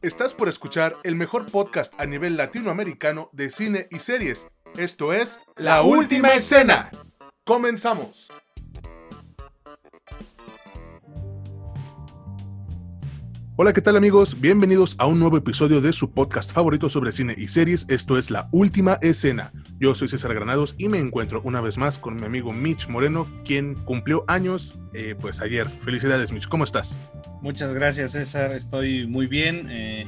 Estás por escuchar el mejor podcast a nivel latinoamericano de cine y series. Esto es La Última Escena. Comenzamos. Hola, ¿qué tal amigos? Bienvenidos a un nuevo episodio de su podcast favorito sobre cine y series. Esto es La Última Escena. Yo soy César Granados y me encuentro una vez más con mi amigo Mitch Moreno, quien cumplió años eh, pues ayer. Felicidades Mitch, ¿cómo estás? Muchas gracias César, estoy muy bien, eh,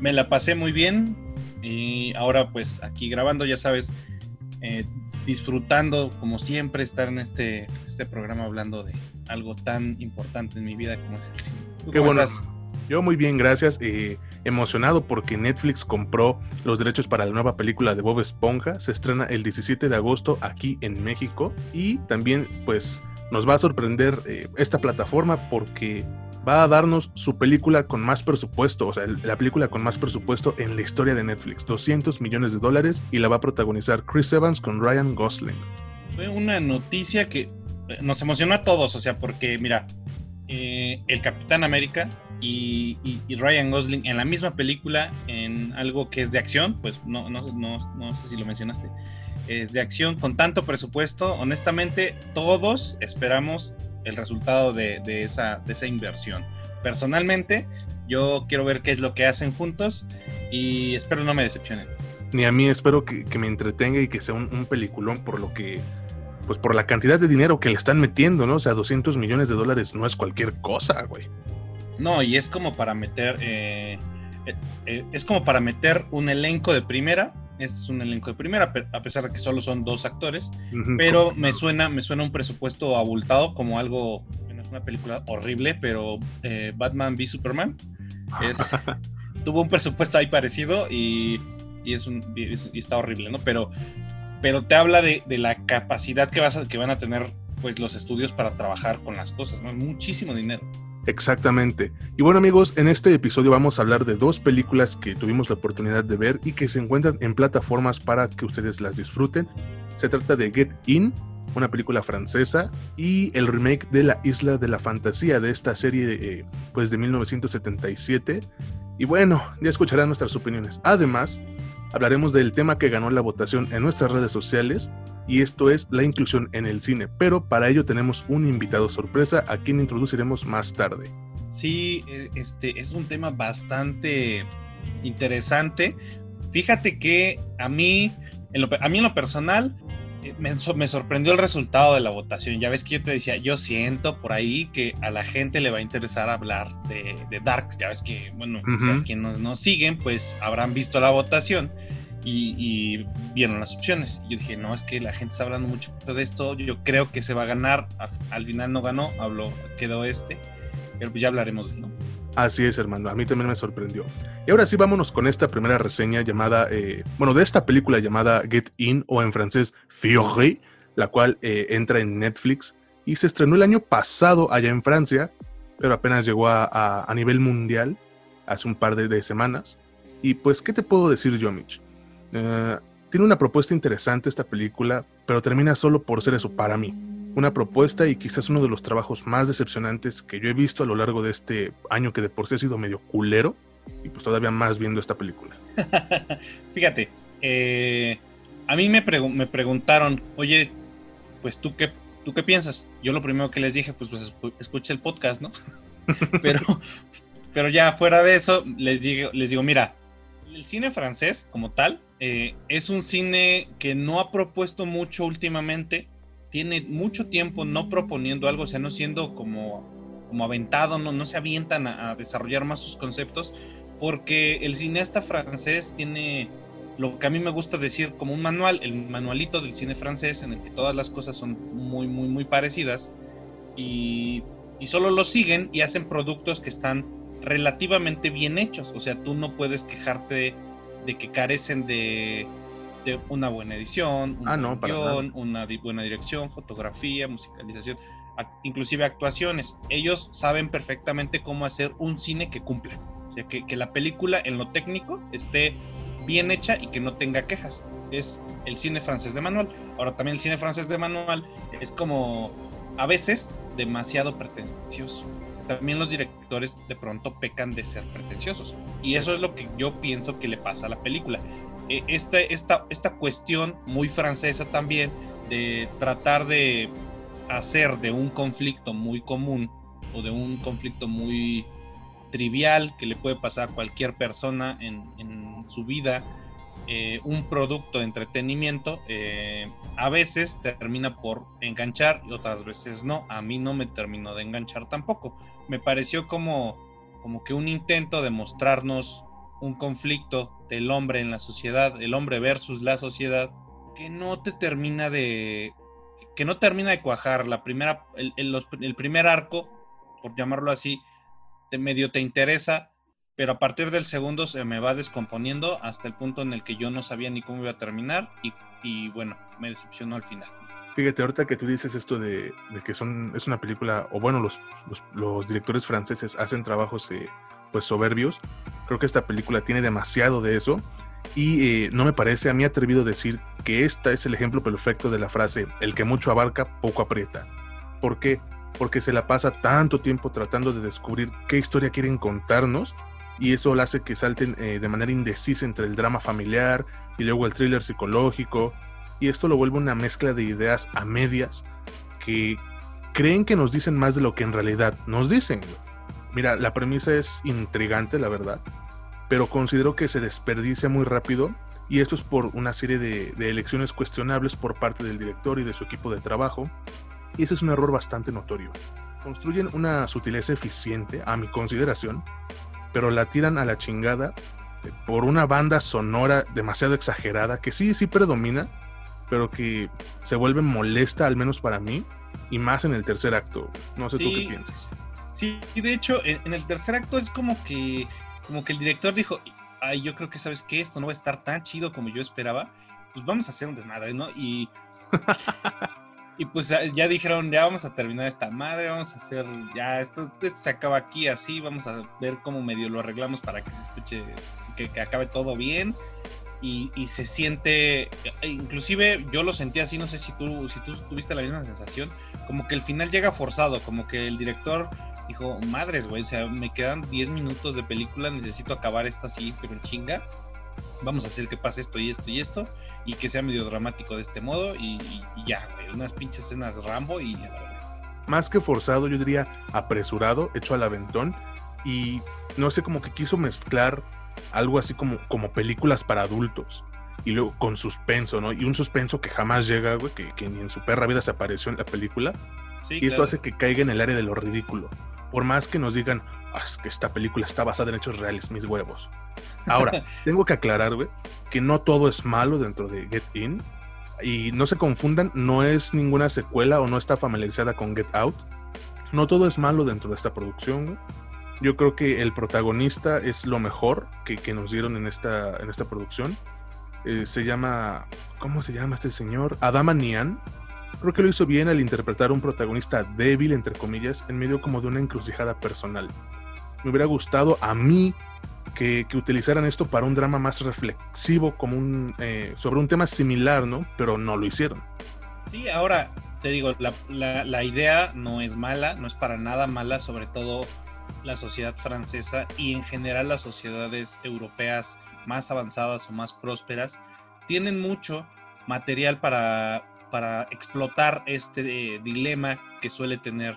me la pasé muy bien y ahora pues aquí grabando, ya sabes, eh, disfrutando como siempre estar en este, este programa hablando de algo tan importante en mi vida como es el cine. Qué bueno. Yo muy bien, gracias. Eh, emocionado porque Netflix compró los derechos para la nueva película de Bob Esponja. Se estrena el 17 de agosto aquí en México. Y también pues nos va a sorprender eh, esta plataforma porque va a darnos su película con más presupuesto, o sea, la película con más presupuesto en la historia de Netflix, 200 millones de dólares y la va a protagonizar Chris Evans con Ryan Gosling. Fue una noticia que eh, nos emocionó a todos, o sea, porque mira, el Capitán América y, Ryan Gosling en la misma película, en algo que es de acción, pues no, no, no, sé si lo mencionaste, es de acción con tanto presupuesto, honestamente todos esperamos el resultado de, esa, de esa inversión. Personalmente, yo quiero ver qué es lo que hacen juntos y espero no me decepcionen. Ni a mí espero que, me entretenga y que sea un, un peliculón por lo que pues por la cantidad de dinero que le están metiendo, ¿no? O sea, 200 millones de dólares no es cualquier cosa, güey. No, y es como para meter. Eh, eh, eh, es como para meter un elenco de primera. Este es un elenco de primera, a pesar de que solo son dos actores. pero me suena, me suena un presupuesto abultado como algo. es una película horrible, pero Batman v Superman tuvo un presupuesto ahí parecido y, es un, y está horrible, ¿no? Pero, pero te habla de, la capacidad que, vas a, que van a tener pues los estudios para trabajar con las cosas, ¿no? Muchísimo dinero. Exactamente. Y bueno amigos, en este episodio vamos a hablar de dos películas que tuvimos la oportunidad de ver y que se encuentran en plataformas para que ustedes las disfruten. Se trata de Get In, una película francesa, y el remake de La Isla de la Fantasía de esta serie eh, pues de 1977. Y bueno, ya escucharán nuestras opiniones. Además, hablaremos del tema que ganó la votación en nuestras redes sociales y esto es la inclusión en el cine, pero para ello tenemos un invitado sorpresa a quien introduciremos más tarde. Sí, e, este es un tema bastante interesante. Fíjate que a mí, en lo, a mí en lo personal, me, sorprendió el resultado de la votación. Ya ves que yo te decía, yo siento por ahí que a la gente le va a interesar hablar de, Dark. Ya ves que, bueno, quienes nos siguen, pues habrán visto la votación y, vieron las opciones. Yo dije, no, es que la gente está hablando mucho de esto, yo creo que se va a ganar, al final no ganó, habló, quedó este, pero pues ya hablaremos de Así es, hermano, a mí también me sorprendió. Y ahora sí, vámonos con esta primera reseña llamada, eh, bueno, de esta película llamada Get In o en francés Fiore, la cual eh, entra en Netflix y se estrenó el año pasado allá en Francia, pero apenas llegó a, nivel mundial hace un par de, semanas. Y pues, ¿qué te puedo decir yo, Mitch? Eh, tiene una propuesta interesante esta película, pero termina solo por ser eso para mí. Una propuesta y quizás uno de los trabajos más decepcionantes que yo he visto a lo largo de este año que de por sí ha sido medio culero y pues todavía más viendo esta película. Fíjate, eh, a mí me, me preguntaron, oye, pues tú qué, tú qué piensas. Yo lo primero que les dije, pues, pues escuche el podcast, ¿no? pero, pero ya fuera de eso, les digo, les digo, mira, el cine francés como tal eh, es un cine que no ha propuesto mucho últimamente, tiene mucho tiempo no proponiendo algo, o sea, no siendo como, como aventado, no, no se avientan a, desarrollar más sus conceptos, porque el cineasta francés tiene lo que a mí me gusta decir como un manual, el manualito del cine francés, en el que todas las cosas son muy, muy, muy parecidas, y, y solo lo siguen y hacen productos que están relativamente bien hechos, o sea, tú no puedes quejarte de que carecen de, una buena edición, un ah, una buena dirección, fotografía, musicalización, inclusive actuaciones. Ellos saben perfectamente cómo hacer un cine que cumpla. O sea, que, que la película en lo técnico esté bien hecha y que no tenga quejas. Es el cine francés de manual. Ahora también el cine francés de manual es como a veces demasiado pretencioso. también los directores de pronto pecan de ser pretenciosos. Y eso es lo que yo pienso que le pasa a la película. E, esta, esta, esta cuestión muy francesa también de tratar de hacer de un conflicto muy común o de un conflicto muy trivial que le puede pasar a cualquier persona en, su vida, eh, un producto de entretenimiento, eh, a veces termina por enganchar y otras veces no. A mí no me terminó de enganchar tampoco. Me pareció como, como que un intento de mostrarnos un conflicto del hombre en la sociedad, el hombre versus la sociedad, que no te termina de que no termina de cuajar. La primera, el, el primer arco, por llamarlo así, medio te interesa, pero a partir del segundo se me va descomponiendo hasta el punto en el que yo no sabía ni cómo iba a terminar y, bueno, me decepcionó al final. Fíjate, ahorita que tú dices esto de, que son, es una película, o bueno, los, los, directores franceses hacen trabajos eh, pues soberbios, creo que esta película tiene demasiado de eso y eh, no me parece a mí atrevido decir que esta es el ejemplo perfecto de la frase, el que mucho abarca, poco aprieta. ¿Por qué? Porque se la pasa tanto tiempo tratando de descubrir qué historia quieren contarnos y eso la hace que salten eh, de manera indecisa entre el drama familiar y luego el thriller psicológico. Y esto lo vuelve una mezcla de ideas a medias que creen que nos dicen más de lo que en realidad nos dicen. Mira, la premisa es intrigante, la verdad pero considero que se desperdicia muy rápido y esto es por una serie de, elecciones cuestionables por parte del director y de su equipo de trabajo, y ese es un error bastante notorio. Construyen una sutileza eficiente, a mi consideración, pero la tiran a la chingada por una banda sonora demasiado exagerada, que sí, sí predomina, pero que se vuelve molesta, al menos para mí, y más en el tercer acto. No sé tú qué piensas. Sí, de hecho, en el tercer acto es como que como que el director dijo, ay, yo creo que sabes que esto no va a estar tan chido como yo esperaba, pues vamos a hacer un desmadre, ¿no? Y, y pues ya dijeron, ya vamos a terminar esta madre, vamos a hacer, ya esto, se acaba aquí así, vamos a ver cómo medio lo arreglamos para que se escuche, que, acabe todo bien. Y, y, se siente, inclusive yo lo sentí así, no sé si tú, si tú tuviste la misma sensación, como que el final llega forzado, como que el director dijo, madres, güey, o sea, me quedan 10 minutos de película, necesito acabar esto así, pero en chinga. Vamos a hacer que pase esto y esto y esto, y que sea medio dramático de este modo, y, ya, güey, unas pinches escenas Rambo y Más que forzado, yo diría apresurado, hecho al aventón, y no sé, como que quiso mezclar algo así como, como películas para adultos y luego con suspenso, ¿no? Y un suspenso que jamás llega, güey, que, ni en su perra vida se apareció en la película. y esto hace que caiga en el área de lo ridículo por más que nos digan, ah, es que esta película está basada en hechos reales, mis huevos. Ahora, tengo que aclarar, güey, que no todo es malo dentro de Get In. Y no se confundan, no es ninguna secuela o no está familiarizada con Get Out. No todo es malo dentro de esta producción, güey. Yo creo que el protagonista es lo mejor que, que nos dieron en esta, en esta producción. Eh, se llama. ¿Cómo se llama este señor? Adama Nian Creo que lo hizo bien al interpretar un protagonista débil, entre comillas, en medio como de una encrucijada personal. Me hubiera gustado a mí que, utilizaran esto para un drama más reflexivo, como un, eh, sobre un tema similar, ¿no? Pero no lo hicieron. Sí, ahora te digo, la, la idea no es mala, no es para nada mala, sobre todo la sociedad francesa y en general las sociedades europeas más avanzadas o más prósperas tienen mucho material para para explotar este eh, dilema que suele tener,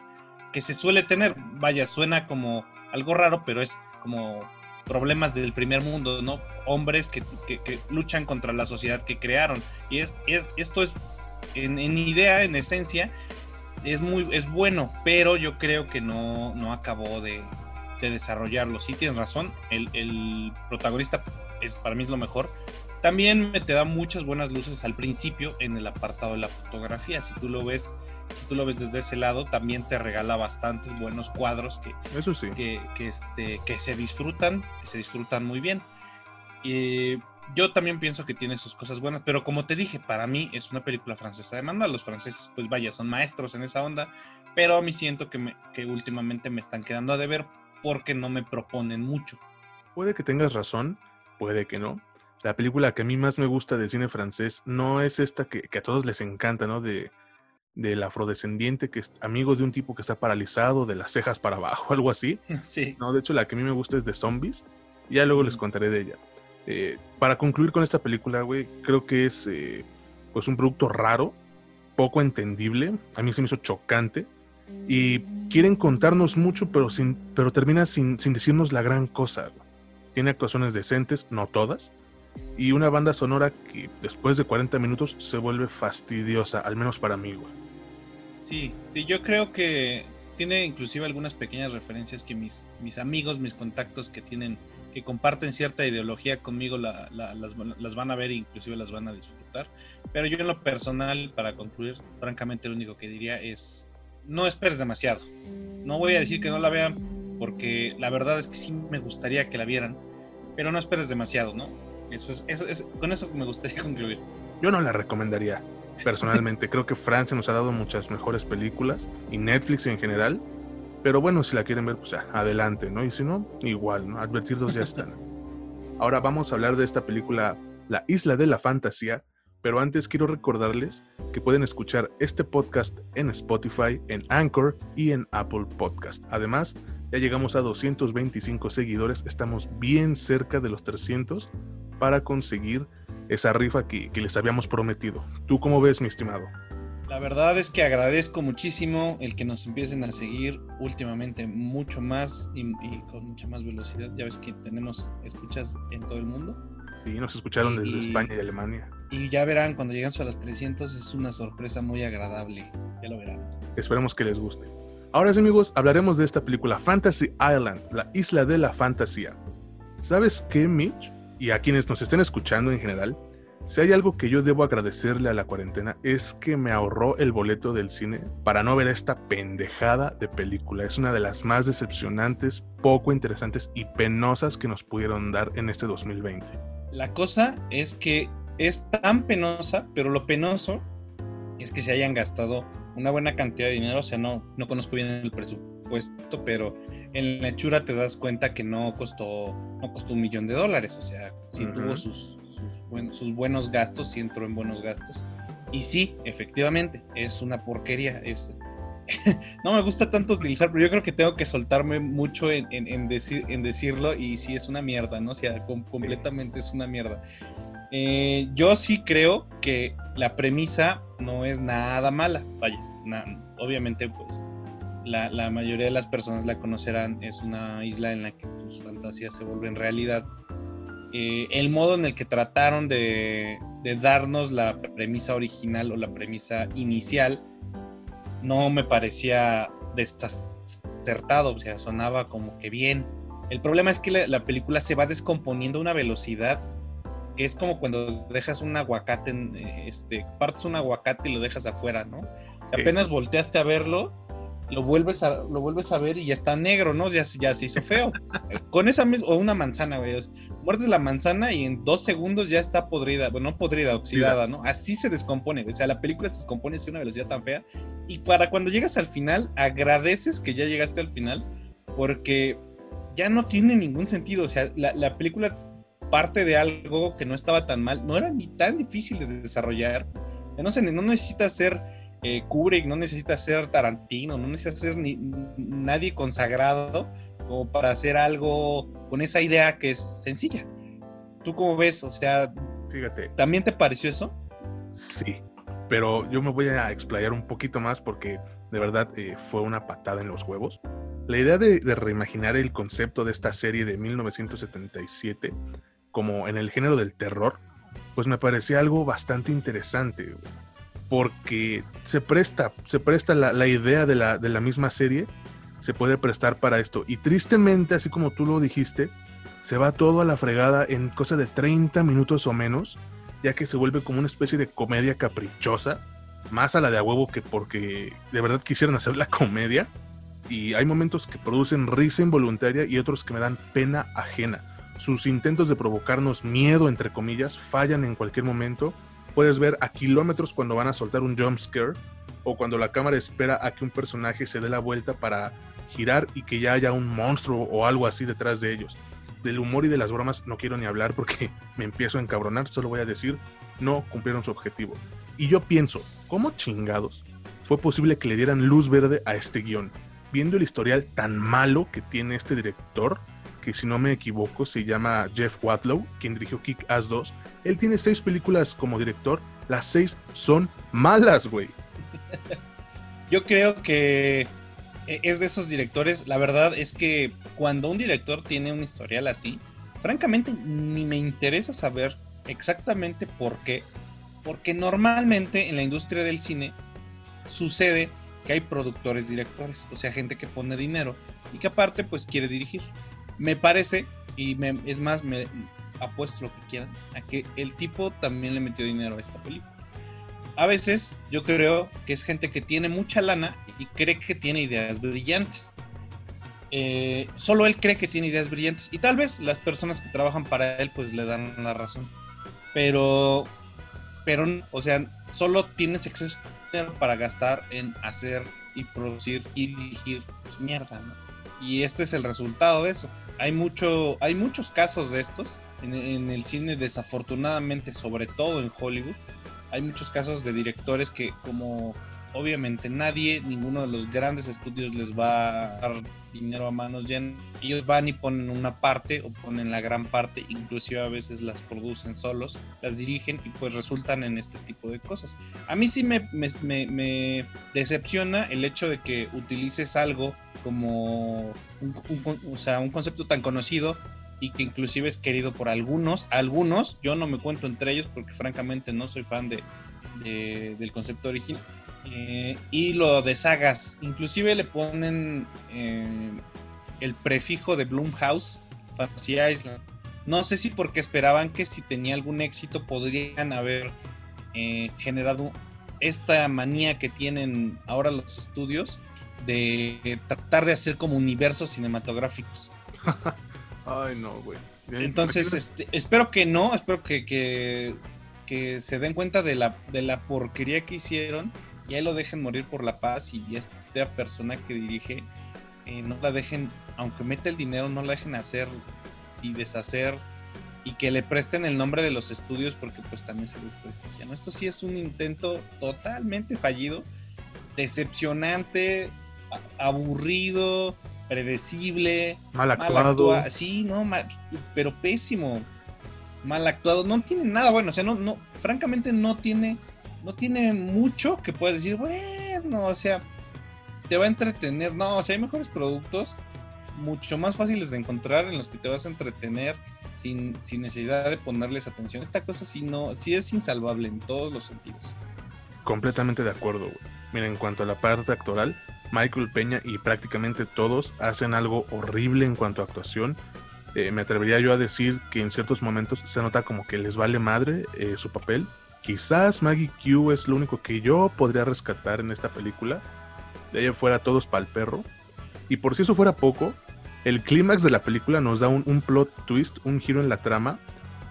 que se suele tener, vaya, suena como algo raro, pero es como problemas del primer mundo, ¿no? Hombres que, luchan contra la sociedad que crearon. Y es, es esto es, en, idea, en esencia, es muy, es bueno, pero yo creo que no, no acabó de, de desarrollarlo. Sí tienes razón, el, el protagonista es, para mí es lo mejor, también me te da muchas buenas luces al principio en el apartado de la fotografía. Si tú lo ves, si tú lo ves desde ese lado, también te regala bastantes buenos cuadros que, Eso sí. que, este, que se disfrutan, que se disfrutan muy bien. Y yo también pienso que tiene sus cosas buenas, pero como te dije, para mí es una película francesa de manual. Los franceses, pues vaya, son maestros en esa onda, pero a mí siento que, me, que últimamente me están quedando a deber porque no me proponen mucho. Puede que tengas razón, puede que no la película que a mí más me gusta de cine francés no es esta que, a todos les encanta, ¿no? De del afrodescendiente que es amigo de un tipo que está paralizado de las cejas para abajo, algo así. Sí. No, de hecho la que a mí me gusta es de zombies. Ya luego les contaré de ella. Eh, para concluir con esta película, güey, creo que es eh, pues un producto raro, poco entendible. A mí se me hizo chocante. Y quieren contarnos mucho, pero, sin, pero termina sin, sin decirnos la gran cosa. Tiene actuaciones decentes, no todas. Y una banda sonora que después de 40 minutos se vuelve fastidiosa, al menos para mí, güey. Sí, sí, yo creo que tiene inclusive algunas pequeñas referencias que mis, mis amigos, mis contactos que tienen, que comparten cierta ideología conmigo la, la, las, las, van a ver e inclusive las van a disfrutar. Pero yo en lo personal, para concluir, francamente lo único que diría es, no esperes demasiado. No voy a decir que no la vean, porque la verdad es que sí me gustaría que la vieran, pero no esperes demasiado, ¿no? Eso es, eso es con eso me gustaría concluir. Yo no la recomendaría personalmente. Creo que Francia nos ha dado muchas mejores películas y Netflix en general. Pero bueno, si la quieren ver, pues ya, adelante, ¿no? Y si no, igual, ¿no? Advertidos ya están. Ahora vamos a hablar de esta película, La Isla de la Fantasía. Pero antes quiero recordarles que pueden escuchar este podcast en Spotify, en Anchor y en Apple Podcast. Además, ya llegamos a 225 seguidores, estamos bien cerca de los 300 para conseguir esa rifa que, que, les habíamos prometido. ¿Tú cómo ves, mi estimado? La verdad es que agradezco muchísimo el que nos empiecen a seguir últimamente mucho más y, y con mucha más velocidad. Ya ves que tenemos escuchas en todo el mundo. Sí, nos escucharon desde y, España y Alemania. Y ya verán, cuando llegamos a las 300 es una sorpresa muy agradable. Ya lo verán. Esperemos que les guste. Ahora sí, amigos, hablaremos de esta película Fantasy Island, la isla de la fantasía. ¿Sabes qué, Mitch? Y a quienes nos estén escuchando en general, si hay algo que yo debo agradecerle a la cuarentena es que me ahorró el boleto del cine para no ver esta pendejada de película. Es una de las más decepcionantes, poco interesantes y penosas que nos pudieron dar en este 2020. La cosa es que es tan penosa, pero lo penoso es que se hayan gastado una buena cantidad de dinero. O sea, no, no conozco bien el presupuesto, pero en la hechura te das cuenta que no costó, no costó un millón de dólares, o sea, sí uh -huh. tuvo sus, sus, buen, sus, buenos gastos, sí entró en buenos gastos. Y sí, efectivamente, es una porquería. Es... no me gusta tanto utilizar, pero yo creo que tengo que soltarme mucho en, en, en, decir, en decirlo y sí es una mierda, ¿no? O sea, com completamente es una mierda. Eh, yo sí creo que la premisa no es nada mala, vaya, na obviamente pues la, la, mayoría de las personas la conocerán, es una isla en la que tus fantasías se vuelven realidad. Eh, el modo en el que trataron de, de, darnos la premisa original o la premisa inicial no me parecía desacertado, o sea, sonaba como que bien. El problema es que la, la película se va descomponiendo a una velocidad que es como cuando dejas un aguacate, en, este, partes un aguacate y lo dejas afuera, ¿no? Apenas volteaste a verlo lo vuelves a, lo vuelves a ver y ya está negro, ¿no? Ya, ya se hizo feo. Con esa misma, o una manzana, güey. Muerdes la manzana y en dos segundos ya está podrida, bueno, no podrida, oxidada, ¿no? Así se descompone, o sea, la película se descompone a una velocidad tan fea. Y para cuando llegas al final, agradeces que ya llegaste al final, porque ya no tiene ningún sentido. O sea, la, la película parte de algo que no estaba tan mal, no era ni tan difícil de desarrollar. No, se, no necesitas ser eh, Kubrick, no necesita ser Tarantino, no necesita ser ni, nadie consagrado como para hacer algo con esa idea que es sencilla. ¿Tú cómo ves? O sea, fíjate. ¿También te pareció eso? Sí, pero yo me voy a explayar un poquito más porque de verdad eh, fue una patada en los huevos. La idea de, de, reimaginar el concepto de esta serie de 1977 como en el género del terror, pues me parecía algo bastante interesante porque se presta, se presta la, idea de la, de la, misma serie, se puede prestar para esto. Y tristemente, así como tú lo dijiste, se va todo a la fregada en cosa de 30 minutos o menos, ya que se vuelve como una especie de comedia caprichosa, más a la de a huevo que porque de verdad quisieran hacer la comedia. Y hay momentos que producen risa involuntaria y otros que me dan pena ajena. Sus intentos de provocarnos miedo, entre comillas, fallan en cualquier momento puedes ver a kilómetros cuando van a soltar un jump scare o cuando la cámara espera a que un personaje se dé la vuelta para girar y que ya haya un monstruo o algo así detrás de ellos. Del humor y de las bromas no quiero ni hablar porque me empiezo a encabronar, solo voy a decir, no cumplieron su objetivo. Y yo pienso, ¿cómo chingados fue posible que le dieran luz verde a este guion. Viendo el historial tan malo que tiene este director, que si no me equivoco se llama Jeff Watlow, quien dirigió Kick Ass 2, él tiene seis películas como director, las seis son malas, güey. Yo creo que e, es de esos directores, la verdad es que cuando un director tiene un historial así, francamente ni me interesa saber exactamente por qué, porque normalmente en la industria del cine sucede que hay productores directores, o sea, gente que pone dinero y que aparte pues quiere dirigir. Me parece, y es más, me apuesto lo que quieran, a que el tipo también le metió dinero a esta película. A veces yo creo que es gente que tiene mucha lana y cree que tiene ideas brillantes. Eh, solo él cree que tiene ideas brillantes y tal vez las personas que trabajan para él pues le dan la razón. Pero, pero, o sea, solo tienes exceso de dinero para gastar en hacer y producir y dirigir mierda, ¿no? Y este es el resultado de eso. Hay, mucho, hay muchos casos de estos en, en el cine, desafortunadamente, sobre todo en Hollywood. Hay muchos casos de directores que como obviamente nadie, ninguno de los grandes estudios les va a dar dinero a manos llenas. Ellos van y ponen una parte o ponen la gran parte, inclusive a veces las producen solos, las dirigen y pues resultan en este tipo de cosas. A mí sí me, decepciona el hecho de que utilices algo como un, sea, un concepto tan conocido y que inclusive es querido por algunos. Algunos, yo no me cuento entre ellos porque francamente no soy fan de, del concepto original eh, y lo de sagas. Inclusive le ponen eh, el prefijo de Bloomhouse, Fantasy Island. No sé si porque esperaban que si tenía algún éxito podrían haber eh, generado esta manía que tienen ahora los estudios de tratar de hacer como universos cinematográficos. Ay, no, güey. Entonces, este, espero que no, espero que, que, se den cuenta de la, de la porquería que hicieron y ahí lo dejen morir por la paz y esta persona que dirige eh, no la dejen, aunque mete el dinero, no la dejen hacer y deshacer y que le presten el nombre de los estudios porque pues también se les prestigia. ¿no? Esto sí es un intento totalmente fallido, decepcionante, aburrido, predecible, mal actuado. sí, no, pero pésimo, mal actuado, no tiene nada bueno, o sea, no, no, francamente no tiene no tiene mucho que puedas decir, bueno, o sea, te va a entretener. No, o sea, hay mejores productos mucho más fáciles de encontrar en los que te vas a entretener sin, sin necesidad de ponerles atención. Esta cosa sí, no, sí es insalvable en todos los sentidos. Completamente de acuerdo, güey. Mira, en cuanto a la parte actoral, Michael Peña y prácticamente todos hacen algo horrible en cuanto a actuación. Eh, me atrevería yo a decir que en ciertos momentos se nota como que les vale madre eh, su papel Quizás Maggie Q es lo único que yo podría rescatar en esta película. De ahí fuera todos para el perro. Y por si eso fuera poco, el clímax de la película nos da un, plot twist, un giro en la trama,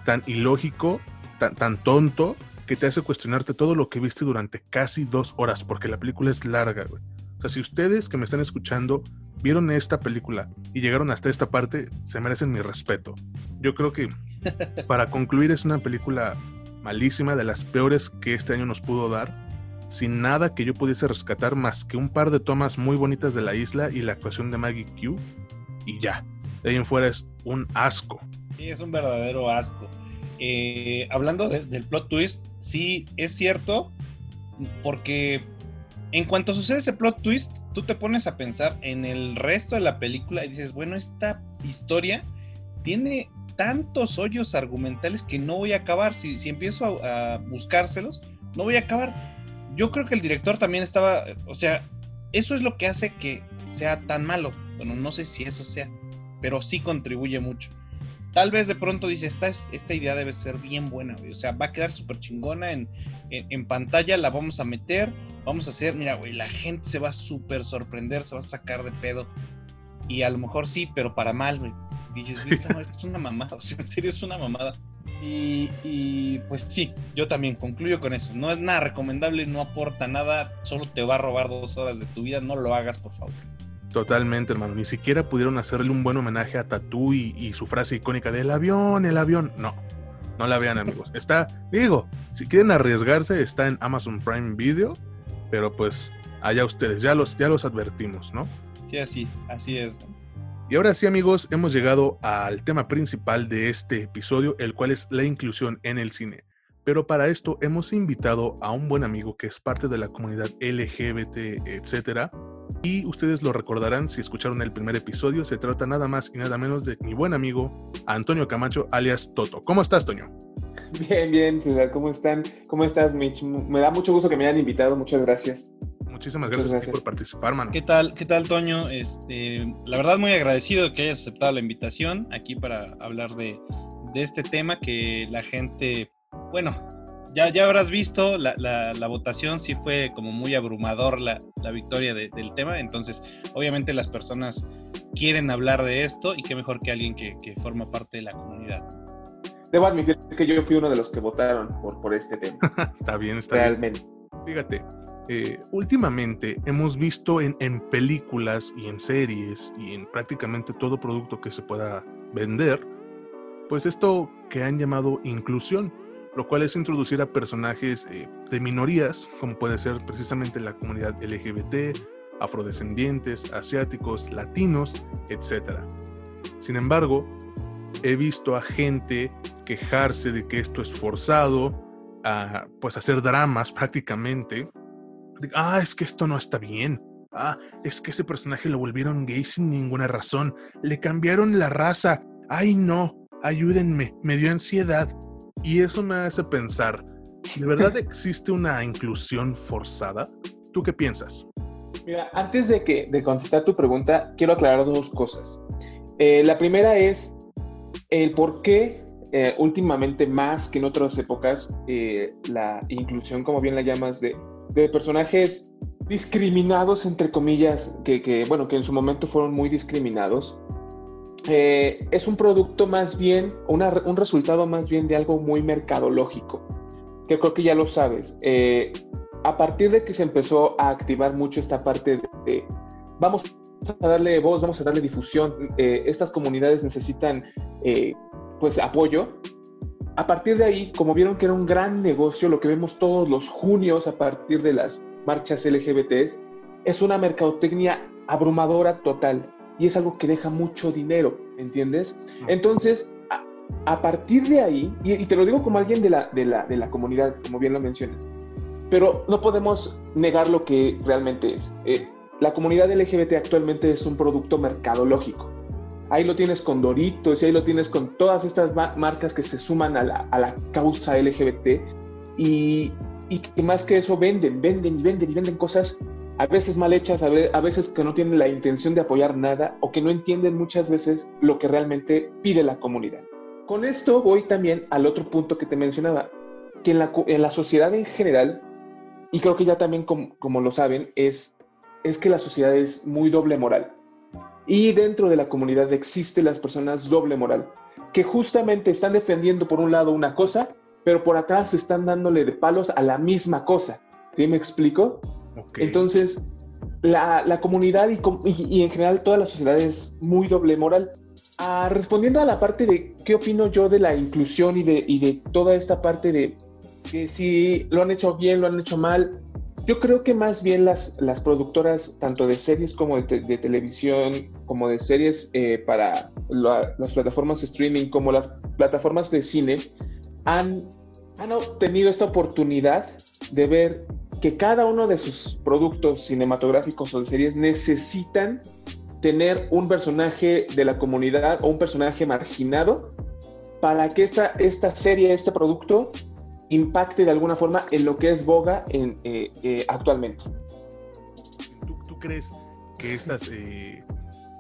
tan ilógico, tan, tan tonto, que te hace cuestionarte todo lo que viste durante casi dos horas, porque la película es larga, güey. O sea, si ustedes que me están escuchando vieron esta película y llegaron hasta esta parte, se merecen mi respeto. Yo creo que para concluir es una película malísima, de las peores que este año nos pudo dar, sin nada que yo pudiese rescatar más que un par de tomas muy bonitas de la isla y la actuación de Maggie Q, y ya. De ahí en fuera es un asco. Sí, es un verdadero asco. Eh, hablando del plot twist, sí es cierto, porque en cuanto sucede ese plot twist, tú te pones a pensar en el resto de la película y dices, bueno, esta historia tiene tantos hoyos argumentales que no voy a acabar. Si, si empiezo a, buscárselos, no voy a acabar. Yo creo que el director también estaba, o sea, eso es lo que hace que sea tan malo. Bueno, no sé si eso sea, pero sí contribuye mucho. Tal vez de pronto dice, esta, esta idea debe ser bien buena, o sea, va a quedar súper chingona en, en, pantalla, la vamos a meter, vamos a hacer, mira, güey, la gente se va a súper sorprender, se va a sacar de pedo. Y a lo mejor sí, pero para mal, güey dices, es una mamada, o sea, en serio es una mamada. Y, pues sí, yo también concluyo con eso. No es nada recomendable, no aporta nada, solo te va a robar dos horas de tu vida, no lo hagas, por favor. Totalmente, hermano. Ni siquiera pudieron hacerle un buen homenaje a Tatú y, su frase icónica del avión, el avión. No, no la vean, amigos. Está, digo, si quieren arriesgarse, está en Amazon Prime Video, pero pues allá ustedes, ya los, ya los advertimos, ¿no? Sí, así, así es. Y ahora sí, amigos, hemos llegado al tema principal de este episodio, el cual es la inclusión en el cine. Pero para esto hemos invitado a un buen amigo que es parte de la comunidad LGBT, etcétera. Y ustedes lo recordarán si escucharon el primer episodio. Se trata nada más y nada menos de mi buen amigo Antonio Camacho, alias Toto. ¿Cómo estás, Toño? Bien, bien, César. ¿Cómo están? ¿Cómo estás, Mitch? Me da mucho gusto que me hayan invitado. Muchas gracias. Muchísimas gracias, por participar, mano. ¿Qué tal, qué tal, Toño? Este, la verdad, muy agradecido de que hayas aceptado la invitación aquí para hablar de, de este tema que la gente bueno, ya, ya habrás visto, la, la, votación sí fue como muy abrumador la, la victoria del tema, entonces obviamente las personas quieren hablar de esto y qué mejor que alguien que, que, forma parte de la comunidad. Debo admitir que yo fui uno de los que votaron por, por este tema. está bien, está Realmente. Fíjate, eh, últimamente hemos visto en, películas y en series y en prácticamente todo producto que se pueda vender, pues esto que han llamado inclusión lo cual es introducir a personajes eh, de minorías, como puede ser precisamente la comunidad LGBT, afrodescendientes, asiáticos, latinos, etc. Sin embargo, he visto a gente quejarse de que esto es forzado, a pues hacer dramas prácticamente. Ah, es que esto no está bien. Ah, es que ese personaje lo volvieron gay sin ninguna razón. Le cambiaron la raza. Ay, no, ayúdenme, me dio ansiedad. Y eso me hace pensar, ¿de verdad existe una inclusión forzada? ¿Tú qué piensas? Mira, antes de, que, de contestar tu pregunta, quiero aclarar dos cosas. Eh, la primera es el por qué eh, últimamente más que en otras épocas eh, la inclusión, como bien la llamas, de, de personajes discriminados, entre comillas, que, que, bueno, que en su momento fueron muy discriminados, eh, es un producto más bien, un resultado más bien de algo muy mercadológico, que creo que ya lo sabes. Eh, a partir de que se empezó a activar mucho esta parte de, vamos a darle voz, vamos a darle difusión, eh, estas comunidades necesitan pues apoyo. A partir de ahí, como vieron que era un gran negocio, lo que vemos todos los junios a partir de las marchas LGBT, es una mercadotecnia abrumadora total y es algo que deja mucho dinero, ¿entiendes? Entonces, a, partir de ahí, y, te lo digo como alguien de la, de, la, de la comunidad, como bien lo mencionas, pero no podemos negar lo que realmente es. Eh, la comunidad LGBT actualmente es un producto mercadológico. Ahí lo tienes con Doritos y ahí lo tienes con todas estas marcas que se suman a la, causa LGBT y, más que eso venden, venden y venden y venden cosas a veces mal hechas, a veces que no tienen la intención de apoyar nada o que no entienden muchas veces lo que realmente pide la comunidad. Con esto voy también al otro punto que te mencionaba, que en la, sociedad en general, y creo que ya también como, lo saben, es que la sociedad es muy doble moral. Y dentro de la comunidad existen las personas doble moral, que justamente están defendiendo por un lado una cosa, pero por atrás están dándole de palos a la misma cosa. ¿Sí me explico? Entonces, la, comunidad y, en general toda la sociedad es muy doble moral. Ah, respondiendo a la parte de qué opino yo de la inclusión y de, de toda esta parte de que si lo han hecho bien, lo han hecho mal, yo creo que más bien las, las productoras, tanto de series como de, televisión, como de series eh, para las plataformas de streaming, como las plataformas de cine, han, han obtenido esta oportunidad de ver que cada uno de sus productos cinematográficos o de series necesitan tener un personaje de la comunidad o un personaje marginado para que esta, esta serie, este producto, impacte de alguna forma en lo que es boga en, eh, eh, actualmente. ¿Tú, crees que estas, eh,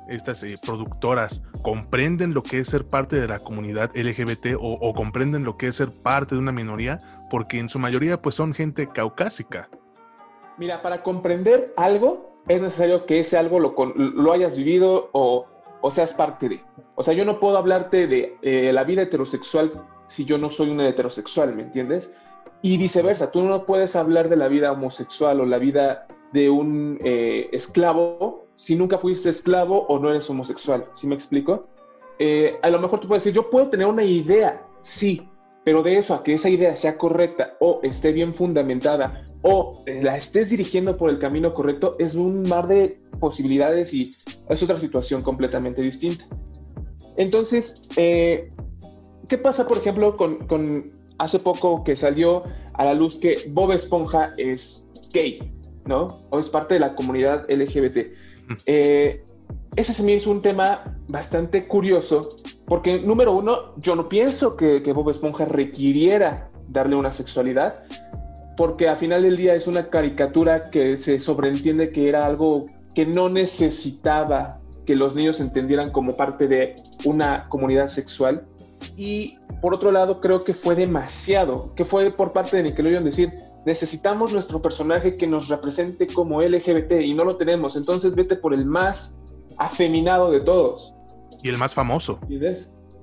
estas productoras comprenden lo que es ser parte de la comunidad LGBT o, o comprenden lo que es ser parte de una minoría? porque en su mayoría pues son gente caucásica. Mira, para comprender algo es necesario que ese algo lo, lo hayas vivido o, o, seas parte de. O sea, yo no puedo hablarte de eh, la vida heterosexual si yo no soy un heterosexual, ¿me entiendes? Y viceversa, tú no puedes hablar de la vida homosexual o la vida de un eh, esclavo si nunca fuiste esclavo o no eres homosexual, ¿sí me explico? Eh, a lo mejor tú puedes decir, yo puedo tener una idea, sí, Pero de eso a que esa idea sea correcta o esté bien fundamentada o la estés dirigiendo por el camino correcto es un mar de posibilidades y es otra situación completamente distinta. Entonces, eh, ¿qué pasa, por ejemplo, con, hace poco que salió a la luz que Bob Esponja es gay, ¿no? O es parte de la comunidad LGBT. Eh, ese se me hizo un tema bastante curioso, porque número uno, yo no pienso que, que Bob Esponja requiriera darle una sexualidad, porque al final del día es una caricatura que se sobreentiende que era algo que no necesitaba que los niños entendieran como parte de una comunidad sexual. Y por otro lado, creo que fue demasiado, que fue por parte de Nickelodeon decir, necesitamos nuestro personaje que nos represente como LGBT y no lo tenemos, entonces vete por el más afeminado de todos. Y el más famoso.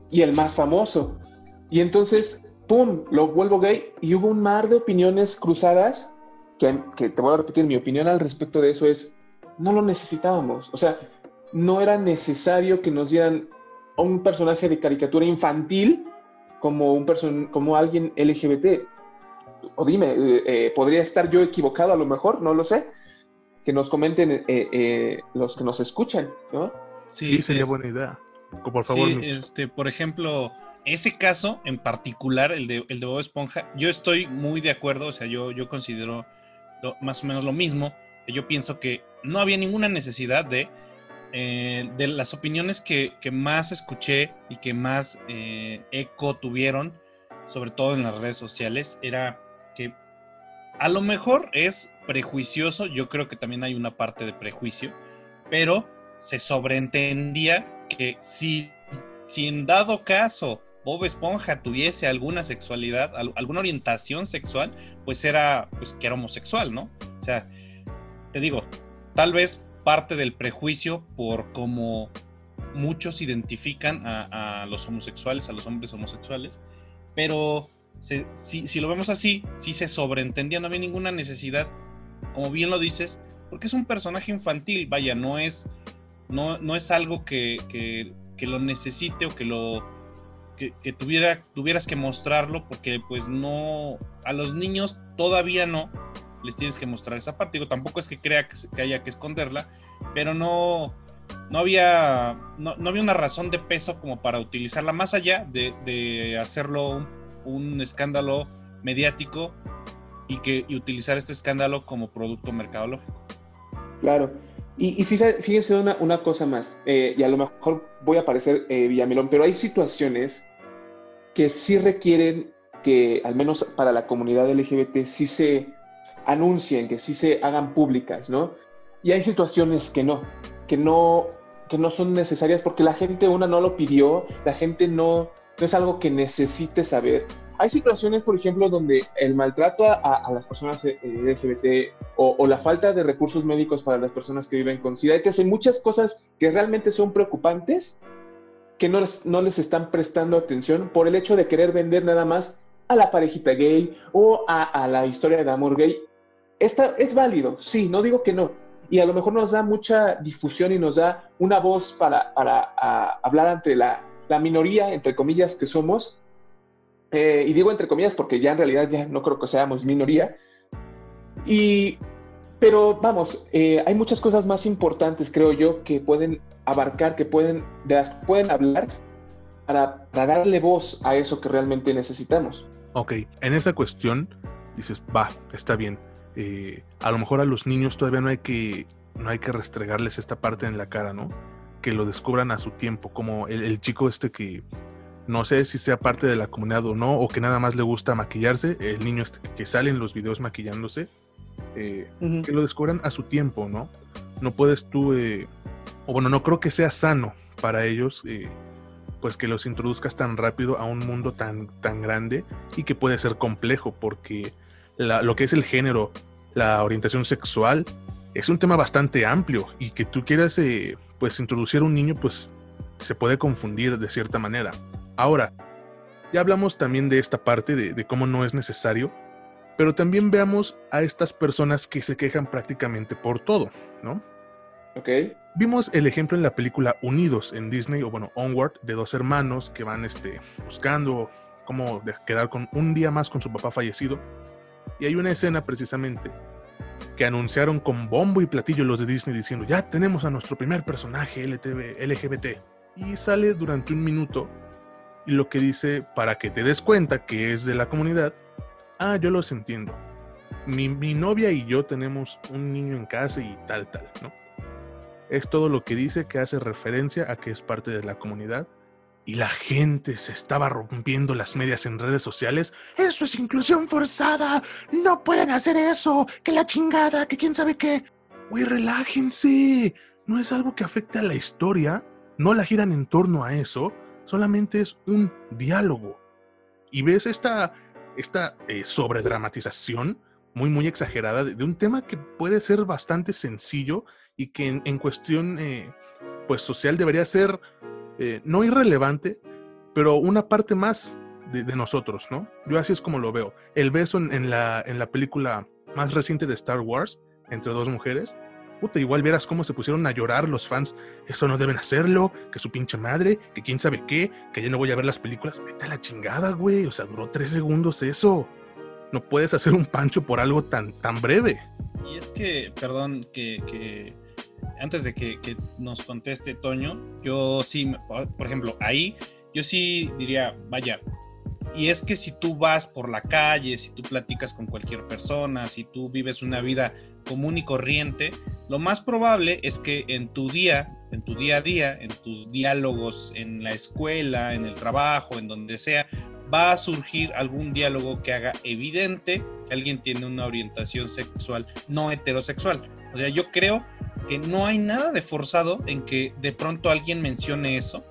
Y el más famoso. Y entonces, ¡pum!, lo vuelvo gay y hubo un mar de opiniones cruzadas, que, que te voy a repetir, mi opinión al respecto de eso es, no lo necesitábamos. O sea, no era necesario que nos dieran un personaje de caricatura infantil como, un person como alguien LGBT. O dime, eh, eh, ¿podría estar yo equivocado a lo mejor? No lo sé. Que nos comenten eh, los que nos escuchan, ¿no? Sí, sería buena idea. Por favor, sí, este, por ejemplo, ese caso en particular, el de, el de Bob Esponja, yo estoy muy de acuerdo, o sea, yo, yo considero más o menos lo mismo. Yo pienso que no había ninguna necesidad de eh, de las opiniones que, más escuché y que más eh, eco tuvieron, sobre todo en las redes sociales, era que a lo mejor es prejuicioso, yo creo que también hay una parte de prejuicio, pero se sobreentendía que si, si en dado caso Bob Esponja tuviese alguna sexualidad, alguna orientación sexual, pues era, pues que era homosexual, ¿no? O sea, te digo, tal vez parte del prejuicio por cómo muchos identifican a, los homosexuales, a los hombres homosexuales, pero si, lo vemos así, si se sobreentendía, no había ninguna necesidad, como bien lo dices, porque es un personaje infantil, vaya, no es, no, no es algo que, lo necesite o que lo que, tuviera, tuvieras que mostrarlo, porque pues no, a los niños todavía no, les tienes que mostrar esa parte. Digo, tampoco es que crea que, haya que esconderla, pero no, no, había, no, había una razón de peso como para utilizarla, más allá de, hacerlo un, escándalo mediático y, que, utilizar este escándalo como producto mercadológico. Claro. Y, y fíjense una, una, cosa más, eh, y a lo mejor voy a parecer eh, Villamelón, pero hay situaciones que sí requieren que, al menos para la comunidad LGBT, sí se anuncien, que sí se hagan públicas, ¿no? Y hay situaciones que no, que no, que no son necesarias porque la gente una no lo pidió, la gente no, no es algo que necesite saber. Hay situaciones, por ejemplo, donde el maltrato a, las personas eh, LGBT o, la falta de recursos médicos para las personas que viven con SIDA, hay muchas cosas que realmente son preocupantes, que no les, no les están prestando atención por el hecho de querer vender nada más a la parejita gay o a, a la historia de amor gay esta, es válido, sí, no digo que no. Y a lo mejor nos da mucha difusión y nos da una voz para, hablar ante la, minoría, entre comillas, que somos. Eh, y digo entre comillas porque ya en realidad ya no creo que seamos minoría. Y, pero vamos, eh, hay muchas cosas más importantes, creo yo, que pueden abarcar, que pueden, de las pueden hablar para, para darle voz a eso que realmente necesitamos. Ok, en esa cuestión dices, va, está bien eh, a lo mejor a los niños todavía no hay que no hay que restregarles esta parte en la cara, ¿no? Que lo descubran a su tiempo, como el, chico este que no sé si sea parte de la comunidad o no, o que nada más le gusta maquillarse, el niño este que sale en los videos maquillándose, eh, que lo descubran a su tiempo, ¿no? No puedes tú, eh, o bueno, no creo que sea sano para ellos, pues que los introduzcas tan rápido a un mundo tan, tan grande y que puede ser complejo, porque lo que es el género, la orientación sexual, es un tema bastante amplio y que tú quieras eh, pues introducir a un niño pues se puede confundir de cierta manera. Ahora, ya hablamos también de esta parte de, cómo no es necesario, pero también veamos a estas personas que se quejan prácticamente por todo, ¿no? Ok. Vimos el ejemplo en la película Unidos en Disney, o bueno, Onward, de dos hermanos que van este, buscando cómo quedar con un día más con su papá fallecido. Y hay una escena precisamente que anunciaron con bombo y platillo los de Disney diciendo, ya tenemos a nuestro primer personaje LGBT. Y sale durante un minuto y lo que dice, para que te des cuenta que es de la comunidad, ah, yo los entiendo. Mi, mi novia y yo tenemos un niño en casa y tal, tal, ¿no? Es todo lo que dice que hace referencia a que es parte de la comunidad y la gente se estaba rompiendo las medias en redes sociales. Eso es inclusión forzada. No pueden hacer eso. Que la chingada, que quién sabe qué. Güey, relájense. No es algo que afecte a la historia. No la giran en torno a eso. Solamente es un diálogo. Y ves esta, esta eh, sobredramatización muy, muy exagerada de, un tema que puede ser bastante sencillo y que en, cuestión eh, pues social debería ser eh, no irrelevante, pero una parte más de, nosotros, ¿no? Yo así es como lo veo. El beso en, la, en la película más reciente de Star Wars, entre dos mujeres, puta, igual vieras cómo se pusieron a llorar los fans. Eso no deben hacerlo, que su pinche madre, que quién sabe qué, que ya no voy a ver las películas. Vete a la chingada, güey. O sea, duró tres segundos eso. No puedes hacer un pancho por algo tan, tan breve. Y es que, perdón, que antes de que, nos conteste Toño, yo sí, por ejemplo, ahí yo sí diría, vaya, y es que si tú vas por la calle, si tú platicas con cualquier persona, si tú vives una vida común y corriente, lo más probable es que en tu día, en tu día a día, en tus diálogos en la escuela, en el trabajo, en donde sea, va a surgir algún diálogo que haga evidente que alguien tiene una orientación sexual no heterosexual. O sea, yo creo que no hay nada de forzado en que de pronto alguien mencione eso.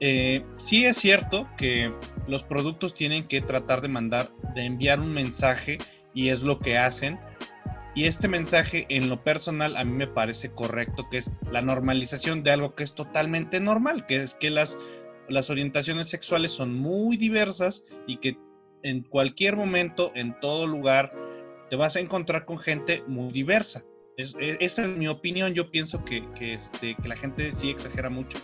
Eh, sí es cierto que los productos tienen que tratar de mandar, de enviar un mensaje y es lo que hacen. Y este mensaje en lo personal a mí me parece correcto, que es la normalización de algo que es totalmente normal, que es que las, las orientaciones sexuales son muy diversas y que en cualquier momento, en todo lugar, te vas a encontrar con gente muy diversa. E, esa es mi opinión. Yo pienso que, este, que la gente sí exagera mucho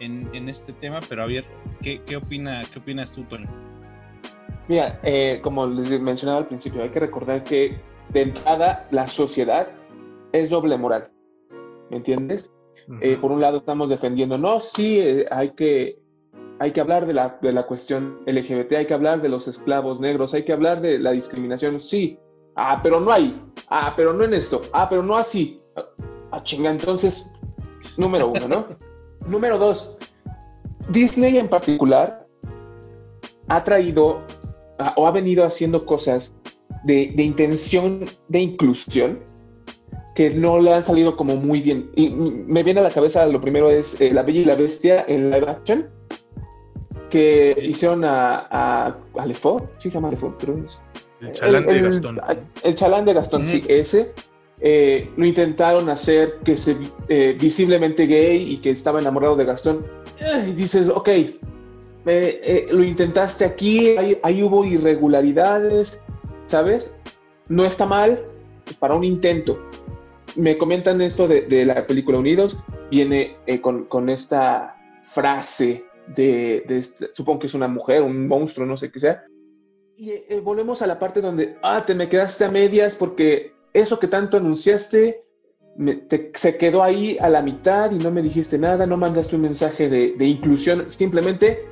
en, este tema, pero a ver, ¿qué, qué, opina, qué opinas tú, Tony? Mira, eh, como les mencionaba al principio, hay que recordar que de entrada la sociedad es doble moral. ¿Me entiendes? Eh, por un lado estamos defendiendo, no, sí, eh, hay, que, hay que hablar de la, de la cuestión LGBT, hay que hablar de los esclavos negros, hay que hablar de la discriminación, sí, Ah, pero no hay. Ah, pero no en esto. Ah, pero no así. Ah, chinga, entonces, número uno, ¿no? número dos, Disney en particular ha traído ah, o ha venido haciendo cosas de, intención de inclusión que no le han salido como muy bien. Y me viene a la cabeza lo primero es eh, La Bella y la Bestia en live action, que hicieron a, a, a sí se llama Lefort, pero es, el chalán de Gastón. El, chalán de Gastón, sí, ese. Eh, lo intentaron hacer que se eh, visiblemente gay y que estaba enamorado de Gastón. Y dices, ok, eh, lo intentaste aquí, ahí, hubo irregularidades, ¿sabes? No está mal para un intento. Me comentan esto de, la película Unidos, viene con, con, esta frase de, de, supongo que es una mujer, un monstruo, no sé qué sea, y eh, volvemos a la parte donde, ah, te me quedaste a medias porque eso que tanto anunciaste se quedó ahí a la mitad y no me dijiste nada, no mandaste un mensaje de, inclusión, simplemente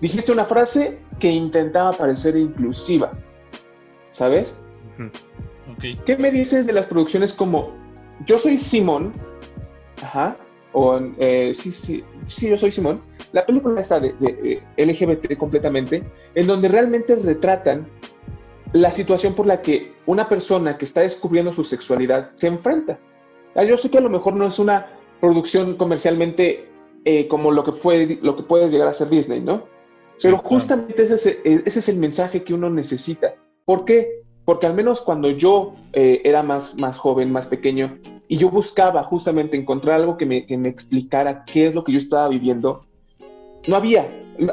dijiste una frase que intentaba parecer inclusiva, ¿sabes? ¿Qué me dices de las producciones como Yo soy Simón? Ajá, o eh, sí, sí, sí, yo soy Simón. La película está de, LGBT completamente, en donde realmente retratan la situación por la que una persona que está descubriendo su sexualidad se enfrenta. Ah, yo sé que a lo mejor no es una producción comercialmente eh, como lo que fue, lo que puede llegar a ser Disney, ¿no? Pero justamente ese, ese, es el mensaje que uno necesita. ¿Por qué? Porque al menos cuando yo eh, era más, más joven, más pequeño, y yo buscaba justamente encontrar algo que me, explicara qué es lo que yo estaba viviendo. No había.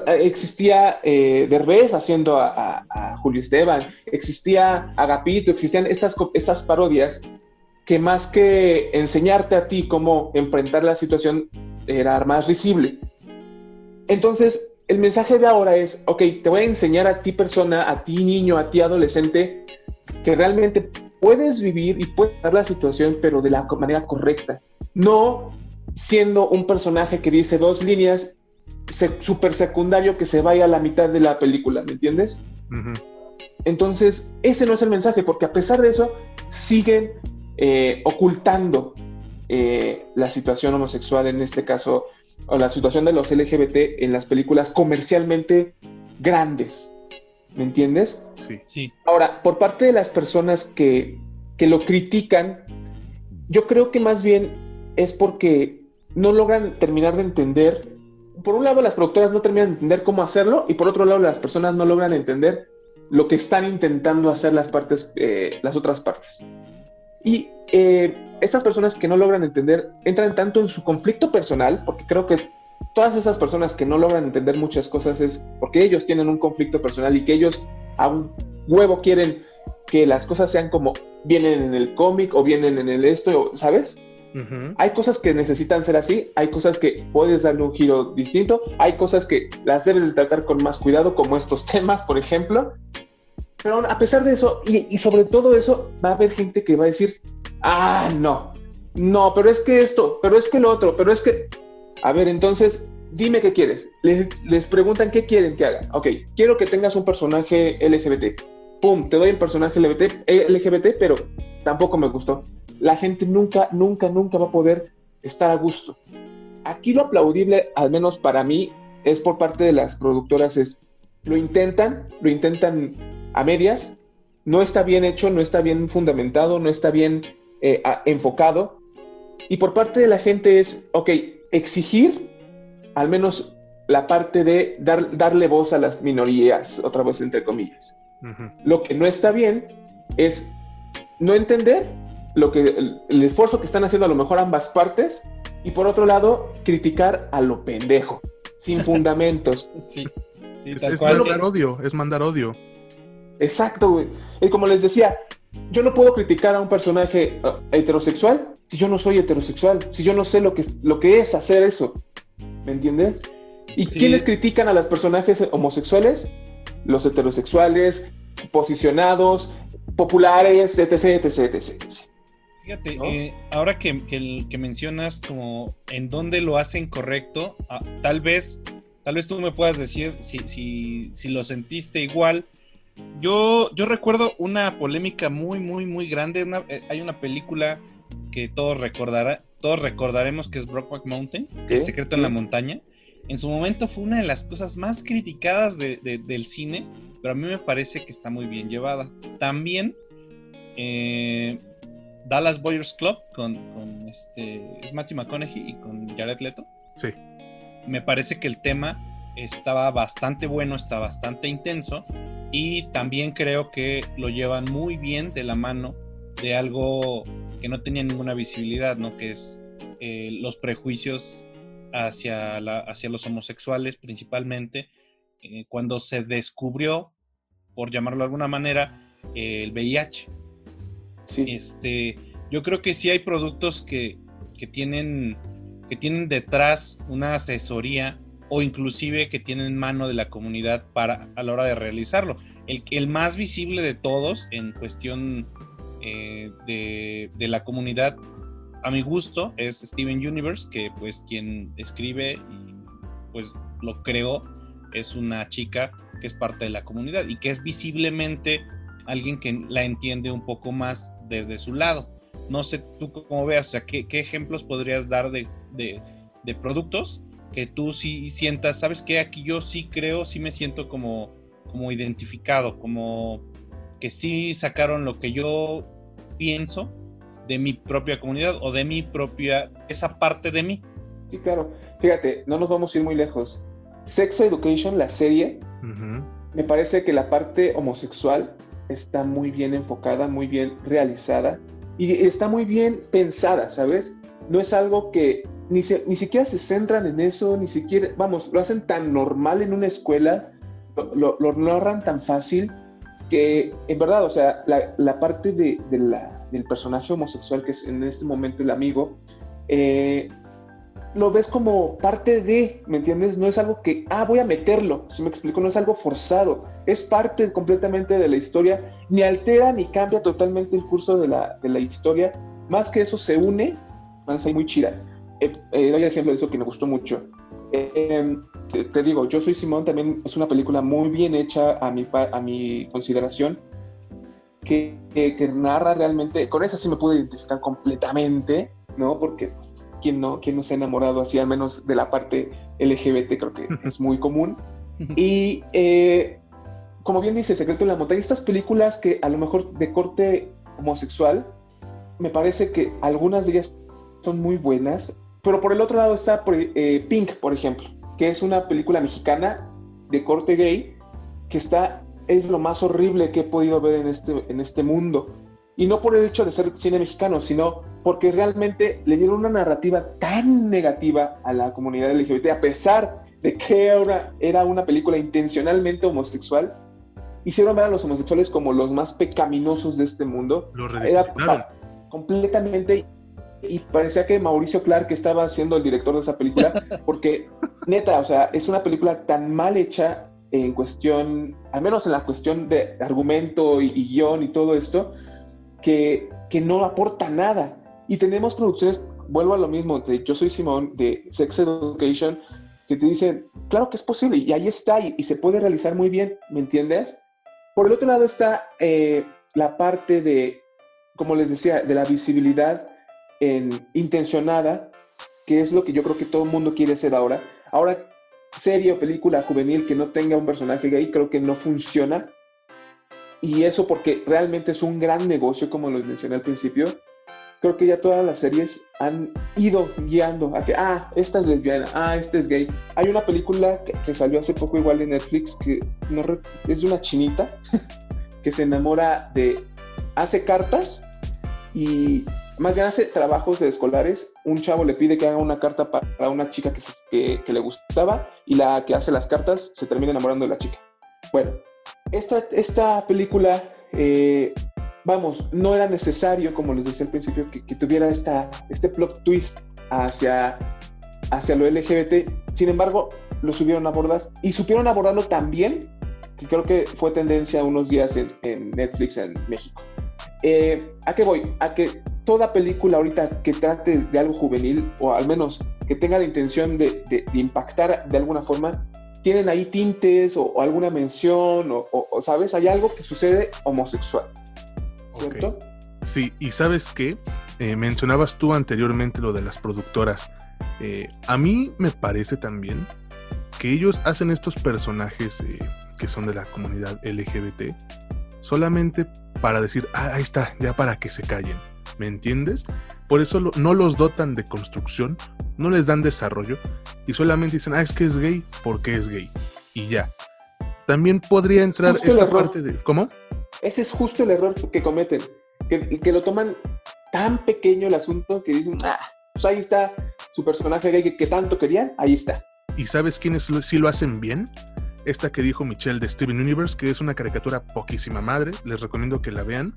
Existía eh, Derbez haciendo a, Julio Esteban, existía Agapito, existían estas, estas parodias que más que enseñarte a ti cómo enfrentar la situación, era más visible. Entonces, el mensaje de ahora es, ok, te voy a enseñar a ti persona, a ti niño, a ti adolescente, que realmente puedes vivir y puedes dar la situación, pero de la manera correcta. No siendo un personaje que dice dos líneas, súper secundario que se vaya a la mitad de la película, ¿me entiendes? Entonces, ese no es el mensaje, porque a pesar de eso, siguen eh, ocultando eh, la situación homosexual, en este caso, o la situación de los LGBT en las películas comercialmente grandes. ¿Me entiendes? Sí. Sí. Ahora, por parte de las personas que, que lo critican, yo creo que más bien es porque no logran terminar de entender. Por un lado, las productoras no terminan de entender cómo hacerlo, y por otro lado, las personas no logran entender lo que están intentando hacer las partes, eh, las otras partes. Y eh, estas personas que no logran entender entran tanto en su conflicto personal, porque creo que todas esas personas que no logran entender muchas cosas es porque ellos tienen un conflicto personal y que ellos a un huevo quieren que las cosas sean como vienen en el cómic o vienen en el esto, ¿sabes? Hay cosas que necesitan ser así, hay cosas que puedes darle un giro distinto, hay cosas que las debes de tratar con más cuidado, como estos temas, por ejemplo. Pero a pesar de eso, y, sobre todo eso, va a haber gente que va a decir, ah, no, no, pero es que esto, pero es que lo otro, pero es que... A ver, entonces, dime qué quieres. Les, les preguntan qué quieren que haga. Ok, quiero que tengas un personaje LGBT. Pum, te doy un personaje LGBT, LGBT, pero tampoco me gustó la gente nunca, nunca, nunca va a poder estar a gusto. Aquí lo aplaudible, al menos para mí, es por parte de las productoras, es lo intentan, lo intentan a medias, no está bien hecho, no está bien fundamentado, no está bien eh, enfocado. Y por parte de la gente es, ok, exigir al menos la parte de dar, darle voz a las minorías, otra vez entre comillas. Lo que no está bien es no entender lo que, el, esfuerzo que están haciendo a lo mejor ambas partes y por otro lado criticar a lo pendejo, sin fundamentos. sí, es, mandar odio, es mandar odio. Exacto, güey. Y como les decía, yo no puedo criticar a un personaje uh, heterosexual si yo no soy heterosexual, si yo no sé lo que, lo que es hacer eso. ¿Me entiendes? ¿Y quiénes critican a los personajes homosexuales? Los heterosexuales, posicionados, populares, etc, etc, etc. Fíjate, eh, ahora que, mencionas como en dónde lo hacen correcto, ah, tal vez, tal vez tú me puedas decir si, si, lo sentiste igual. Yo, yo recuerdo una polémica muy, muy, muy grande. Eh, hay una película que todos recordará, todos recordaremos que es Brockback Mountain, El secreto en la montaña. En su momento fue una de las cosas más criticadas del cine, pero a mí me parece que está muy bien llevada. También eh, Dallas Boyers Club con, este, es Matthew McConaughey y con Jared Leto. Sí. Me parece que el tema estaba bastante bueno, está bastante intenso y también creo que lo llevan muy bien de la mano de algo que no tenía ninguna visibilidad, ¿no? Que es eh, los prejuicios hacia, la, hacia los homosexuales principalmente, eh, cuando se descubrió, por llamarlo de alguna manera, el VIH. Este, yo creo que sí hay productos que, tienen, que tienen detrás una asesoría o inclusive que tienen mano de la comunidad para, a la hora de realizarlo. El, el más visible de todos en cuestión eh, de, de, la comunidad, a mi gusto, es Steven Universe, que pues quien escribe pues lo creó es una chica que es parte de la comunidad y que es visiblemente alguien que la entiende un poco más desde su lado. No sé tú cómo veas, o sea, ¿qué, ejemplos podrías dar de, productos que tú sí sientas, sabes que aquí yo sí creo, sí me siento como, como identificado, como que sí sacaron lo que yo pienso de mi propia comunidad o de mi propia, esa parte de mí. Sí, claro. Fíjate, no nos vamos a ir muy lejos. Sex Education, la serie, me parece que la parte homosexual está muy bien enfocada, muy bien realizada y está muy bien pensada, ¿sabes? No es algo que ni, ni siquiera se centran en eso, ni siquiera, vamos, lo hacen tan normal en una escuela, lo, lo, narran tan fácil que, en verdad, o sea, la, parte de, la, del personaje homosexual, que es en este momento el amigo, eh, lo ves como parte de, ¿me entiendes? No es algo que, ah, voy a meterlo, si me explico, no es algo forzado, es parte completamente de la historia, ni altera ni cambia totalmente el curso de la, de la historia, más que eso se une, van a ser muy chida. Eh, eh, doy ejemplo de eso que me gustó mucho. Eh, te, digo, Yo Soy Simón también es una película muy bien hecha a mi, a mi consideración, que, que, narra realmente, con esa sí me pude identificar completamente, ¿no? Porque pues, ¿quién no, quién no se ha enamorado así, al menos de la parte LGBT, creo que es muy común. Y eh, como bien dice Secreto en la Montaña, estas películas que a lo mejor de corte homosexual, me parece que algunas de ellas son muy buenas, pero por el otro lado está eh, Pink, por ejemplo, que es una película mexicana de corte gay que está es lo más horrible que he podido ver en este, en este mundo. Y no por el hecho de ser cine mexicano, sino porque realmente le dieron una narrativa tan negativa a la comunidad LGBT, a pesar de que era, era una película intencionalmente homosexual, hicieron ver a los homosexuales como los más pecaminosos de este mundo. era completamente y parecía que Mauricio Clark estaba siendo el director de esa película, porque neta, o sea, es una película tan mal hecha en cuestión, al menos en la cuestión de argumento y, guion y todo esto, que, que, no aporta nada. Y tenemos producciones, vuelvo a lo mismo, de Yo Soy Simón, de Sex Education, que te dicen, claro que es posible, y ahí está, y, se puede realizar muy bien, ¿me entiendes? Por el otro lado está eh, la parte de, como les decía, de la visibilidad en, intencionada, que es lo que yo creo que todo el mundo quiere hacer ahora. Ahora serie o película juvenil que no tenga un personaje gay, creo que no funciona. Y eso porque realmente es un gran negocio, como lo mencioné al principio. Creo que ya todas las series han ido guiando a que, ah, esta es lesbiana, ah, este es gay. Hay una película que, salió hace poco igual de Netflix que no, es de una chinita que se enamora de, hace cartas y más bien hace trabajos de escolares. Un chavo le pide que haga una carta para una chica que, le gustaba y la que hace las cartas se termina enamorando de la chica. Bueno, esta, esta película, eh, vamos, no era necesario, como les decía al principio, que, que, tuviera esta, este plot twist hacia, hacia lo LGBT. Sin embargo, lo supieron abordar y supieron abordarlo también, que creo que fue tendencia unos días en, en Netflix en México. Eh, ¿A qué voy? A que toda película ahorita que trate de algo juvenil, o al menos que tenga la intención de, impactar de alguna forma, tienen ahí tintes o, alguna mención, o, ¿sabes? Hay algo que sucede homosexual. ¿Cierto? Sí, y sabes qué? Eh, mencionabas tú anteriormente lo de las productoras. Eh, a mí me parece también que ellos hacen estos personajes que son de la comunidad LGBT solamente para decir, ah, ahí está, ya para que se callen. ¿Me entiendes? Por eso no los dotan de construcción, no les dan desarrollo y solamente dicen, ah, es que es gay porque es gay. Y ya. También podría entrar esta parte de. ¿Cómo? Ese es justo el error que cometen. Que, que lo toman tan pequeño el asunto que dicen, ah, pues ahí está su personaje gay que, que tanto querían, ahí está. ¿Y sabes quiénes sí lo hacen bien? Esta que dijo Michelle de Steven Universe, que es una caricatura poquísima madre, les recomiendo que la vean.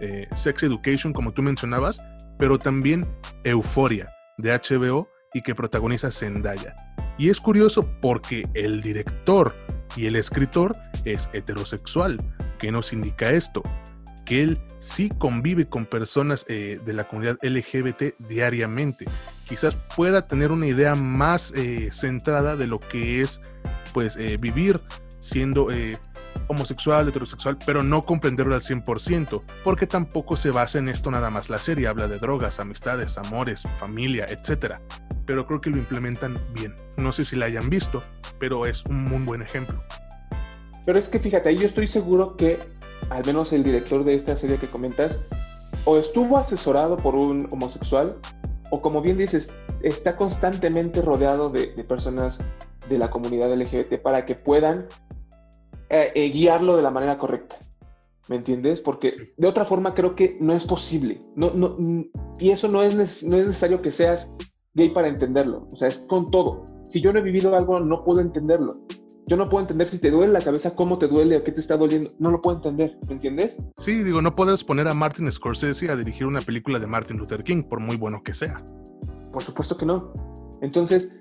Eh, Sex Education, como tú mencionabas, pero también Euforia de HBO y que protagoniza Zendaya. Y es curioso porque el director y el escritor es heterosexual. ¿Qué nos indica esto? Que él sí convive con personas eh, de la comunidad LGBT diariamente. Quizás pueda tener una idea más eh, centrada de lo que es pues eh, vivir siendo eh, homosexual, heterosexual, pero no comprenderlo al 100%, porque tampoco se basa en esto nada más la serie, habla de drogas, amistades, amores, familia, etc. Pero creo que lo implementan bien. No sé si la hayan visto, pero es un muy buen ejemplo. Pero es que fíjate, yo estoy seguro que al menos el director de esta serie que comentas, o estuvo asesorado por un homosexual, o como bien dices, está constantemente rodeado de, de personas de la comunidad LGBT para que puedan eh, eh, guiarlo de la manera correcta. ¿Me entiendes? Porque de otra forma creo que no es posible. No, no, y eso no es, no es necesario que seas gay para entenderlo. O sea, es con todo. Si yo no he vivido algo, no puedo entenderlo. Yo no puedo entender si te duele la cabeza, cómo te duele o qué te está doliendo. No lo puedo entender, ¿me entiendes? Sí, digo, no puedes poner a Martin Scorsese a dirigir una película de Martin Luther King, por muy bueno que sea. Por supuesto que no. Entonces,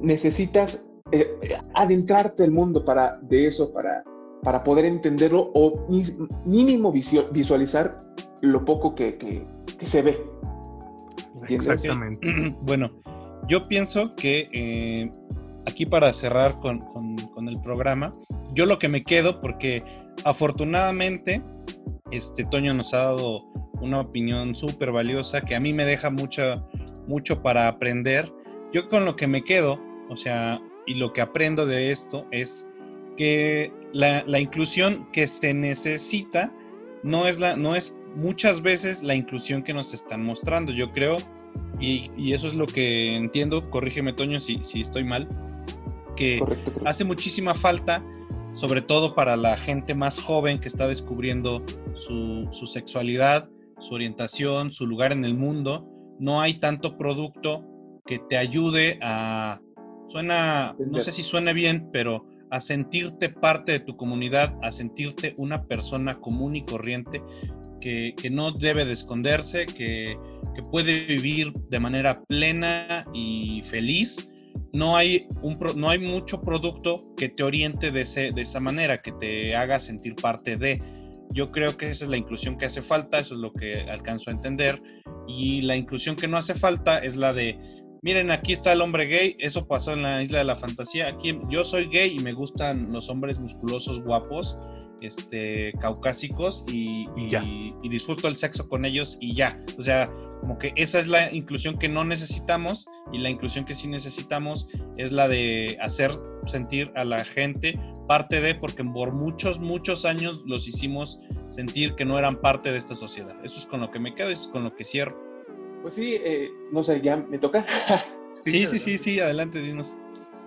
necesitas eh, adentrarte el mundo para, de eso para, para poder entenderlo o mínimo visualizar lo poco que, se ve. Exactamente. Bueno, yo pienso que eh, aquí para cerrar con, el programa, yo lo que me quedo, porque afortunadamente, este Toño nos ha dado una opinión súper valiosa que a mí me deja mucho, mucho para aprender. Yo con lo que me quedo, o sea, y lo que aprendo de esto es que la, la inclusión que se necesita no es, la, no es muchas veces la inclusión que nos están mostrando. Yo creo, y, eso es lo que entiendo, corrígeme Toño si, si estoy mal, que hace muchísima falta, sobre todo para la gente más joven que está descubriendo su, su sexualidad, su orientación, su lugar en el mundo. No hay tanto producto que te ayude a... Suena, no sé si suena bien, pero a sentirte parte de tu comunidad, a sentirte una persona común y corriente que, no debe de esconderse, que, puede vivir de manera plena y feliz. No hay, un, no hay mucho producto que te oriente de, de esa manera, que te haga sentir parte de. Yo creo que esa es la inclusión que hace falta, eso es lo que alcanzo a entender. Y la inclusión que no hace falta es la de miren, aquí está el hombre gay, eso pasó en la isla de la fantasía. Aquí yo soy gay y me gustan los hombres musculosos, guapos, este, caucásicos y, y, disfruto el sexo con ellos y ya. O sea, como que esa es la inclusión que no necesitamos y la inclusión que sí necesitamos es la de hacer sentir a la gente parte de, porque por muchos, muchos años los hicimos sentir que no eran parte de esta sociedad. Eso es con lo que me quedo, eso es con lo que cierro. Pues sí, eh, no sé, ya me toca. sí, sí, sí, sí, adelante, dinos.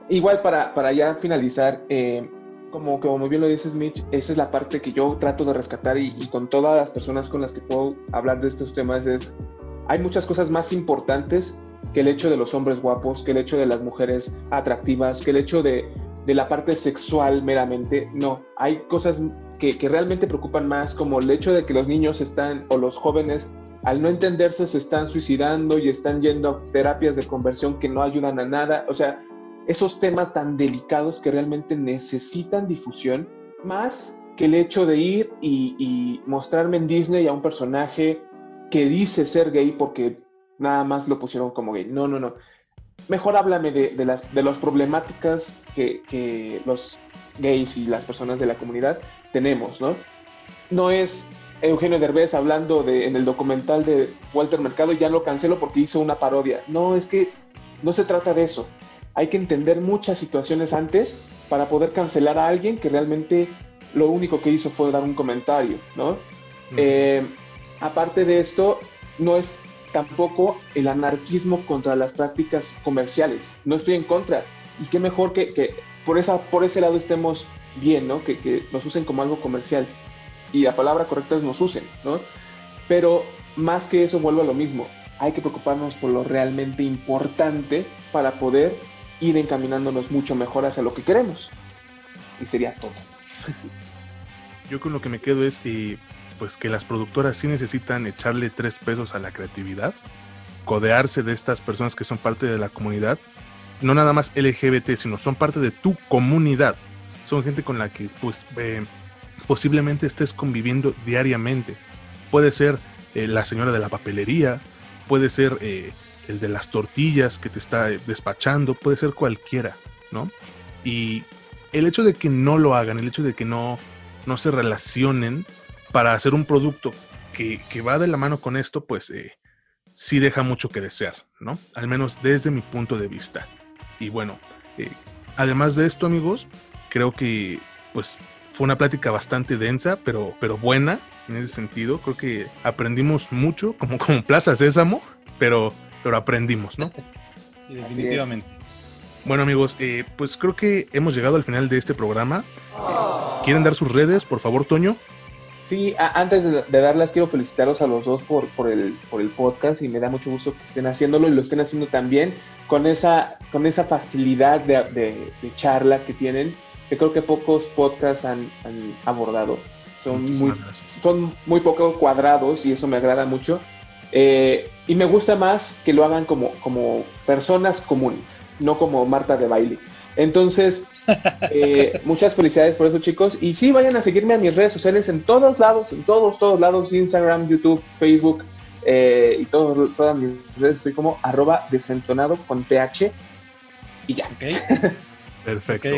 Igual para, para ya finalizar, eh, como, como muy bien lo dices, Mitch, esa es la parte que yo trato de rescatar y, con todas las personas con las que puedo hablar de estos temas es, hay muchas cosas más importantes que el hecho de los hombres guapos, que el hecho de las mujeres atractivas, que el hecho de, de la parte sexual meramente. No, hay cosas que, que realmente preocupan más, como el hecho de que los niños están o los jóvenes al no entenderse se están suicidando y están yendo a terapias de conversión que no ayudan a nada. O sea, esos temas tan delicados que realmente necesitan difusión, más que el hecho de ir y, mostrarme en Disney a un personaje que dice ser gay porque nada más lo pusieron como gay. No, no, no. Mejor háblame de, las, de las problemáticas que, que los gays y las personas de la comunidad tenemos, ¿no? No es Eugenio Derbez hablando de, en el documental de Walter Mercado, ya lo cancelo porque hizo una parodia. No, es que no se trata de eso. Hay que entender muchas situaciones antes para poder cancelar a alguien que realmente lo único que hizo fue dar un comentario, ¿no? Eh, aparte de esto, no es tampoco el anarquismo contra las prácticas comerciales. No estoy en contra. Y qué mejor que, por, esa, por ese lado estemos bien, ¿no? Que, que nos usen como algo comercial y la palabra correcta es nos usen, ¿no? Pero más que eso vuelvo a lo mismo, hay que preocuparnos por lo realmente importante para poder ir encaminándonos mucho mejor hacia lo que queremos. Y sería todo. Yo con lo que me quedo es pues que las productoras sí necesitan echarle tres pesos a la creatividad, codearse de estas personas que son parte de la comunidad, no nada más LGBT, sino son parte de tu comunidad. Son gente con la que pues eh, posiblemente estés conviviendo diariamente. Puede ser eh, la señora de la papelería, puede ser eh, el de las tortillas que te está eh, despachando, puede ser cualquiera, ¿no? Y el hecho de que no lo hagan, el hecho de que no, no se relacionen para hacer un producto que, va de la mano con esto, pues sí deja mucho que desear, ¿no? Al menos desde mi punto de vista. Y bueno, además de esto, amigos, creo que pues fue una plática bastante densa, pero, pero buena en ese sentido. Creo que aprendimos mucho, como como Plaza Sésamo, pero, pero aprendimos, ¿no? Sí, definitivamente. Bueno amigos, eh, pues creo que hemos llegado al final de este programa. ¿Quieren dar sus redes, por favor, Toño? Sí, antes de, darlas, quiero felicitaros a los dos por, por, el, por el podcast y me da mucho gusto que estén haciéndolo y lo estén haciendo también con esa, con esa facilidad de, de charla que tienen que creo que pocos podcasts han, abordado. Son muy, son muy poco cuadrados y eso me agrada mucho. Eh, y me gusta más que lo hagan como, como personas comunes, no como Marta de baile. Entonces, eh, muchas felicidades por eso, chicos. Y sí, vayan a seguirme a mis redes sociales en todos lados, en todos, todos lados, Instagram, YouTube, Facebook eh, y todos, todas mis redes. Estoy como arroba desentonado con TH y ya. Perfecto.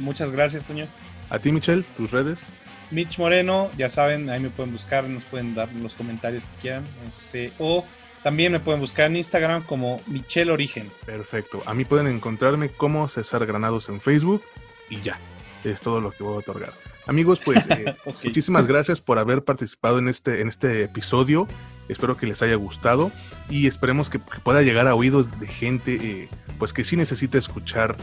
Muchas gracias, Toño. A ti, Michelle, tus redes. Mitch Moreno, ya saben, ahí me pueden buscar, nos pueden dar los comentarios que quieran. Este, o también me pueden buscar en Instagram como Michelle Origen. Perfecto. A mí pueden encontrarme como César Granados en Facebook y ya. Es todo lo que voy a otorgar. Amigos, pues eh, muchísimas gracias por haber participado en este, en este episodio. Espero que les haya gustado y esperemos que, pueda llegar a oídos de gente eh, pues que sí necesita escuchar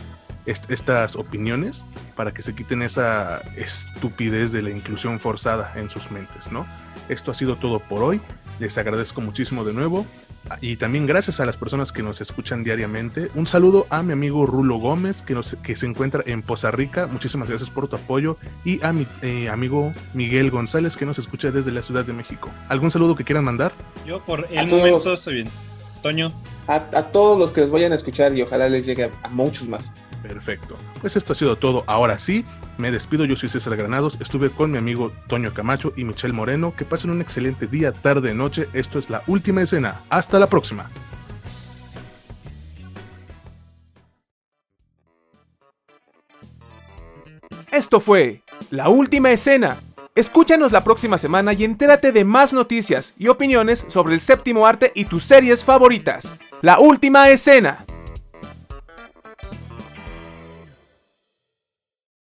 estas opiniones para que se quiten esa estupidez de la inclusión forzada en sus mentes, ¿no? Esto ha sido todo por hoy. Les agradezco muchísimo de nuevo. Y también gracias a las personas que nos escuchan diariamente. Un saludo a mi amigo Rulo Gómez, que, nos, que se encuentra en Poza Rica. Muchísimas gracias por tu apoyo. Y a mi eh, amigo Miguel González, que nos escucha desde la Ciudad de México. ¿Algún saludo que quieran mandar? Yo por el momento estoy bien. Toño. A, a, todos los que les vayan a escuchar y ojalá les llegue a muchos más. Perfecto. Pues esto ha sido todo. Ahora sí, me despido. Yo soy César Granados. Estuve con mi amigo Toño Camacho y Michelle Moreno. Que pasen un excelente día, tarde, noche. Esto es la última escena. Hasta la próxima. Esto fue La Última Escena. Escúchanos la próxima semana y entérate de más noticias y opiniones sobre el séptimo arte y tus series favoritas. La Última Escena.